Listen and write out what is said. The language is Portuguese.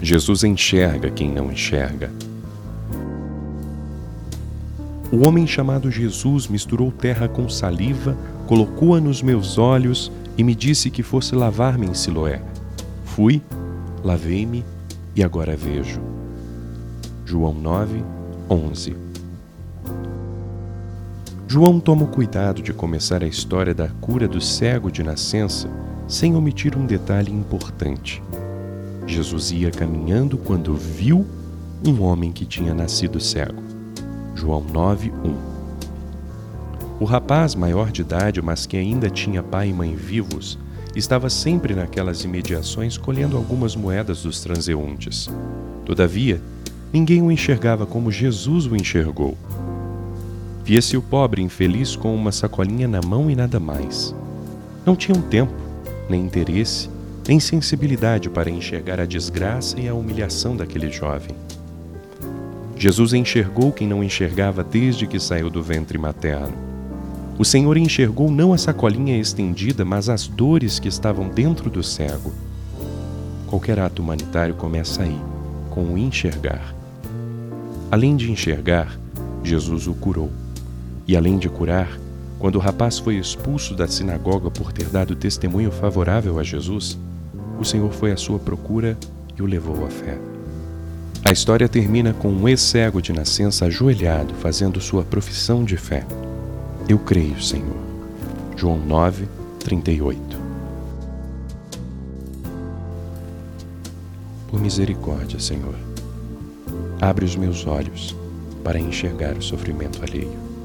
Jesus enxerga quem não enxerga. O homem chamado Jesus misturou terra com saliva, colocou-a nos meus olhos e me disse que fosse lavar-me em Siloé. Fui, lavei-me e agora vejo. João 9, 11 João toma o cuidado de começar a história da cura do cego de nascença sem omitir um detalhe importante. Jesus ia caminhando quando viu um homem que tinha nascido cego. João 9, 1 O rapaz maior de idade, mas que ainda tinha pai e mãe vivos, estava sempre naquelas imediações colhendo algumas moedas dos transeuntes. Todavia, ninguém o enxergava como Jesus o enxergou. Via-se o pobre infeliz com uma sacolinha na mão e nada mais. Não tinham tempo, nem interesse, nem sensibilidade para enxergar a desgraça e a humilhação daquele jovem. Jesus enxergou quem não enxergava desde que saiu do ventre materno. O Senhor enxergou não a sacolinha estendida, mas as dores que estavam dentro do cego. Qualquer ato humanitário começa aí, com o enxergar. Além de enxergar, Jesus o curou. E além de curar, quando o rapaz foi expulso da sinagoga por ter dado testemunho favorável a Jesus, o Senhor foi à sua procura e o levou à fé. A história termina com um ex-cego de nascença ajoelhado fazendo sua profissão de fé. Eu creio, Senhor. João 9, 38. Por misericórdia, Senhor, abre os meus olhos para enxergar o sofrimento alheio.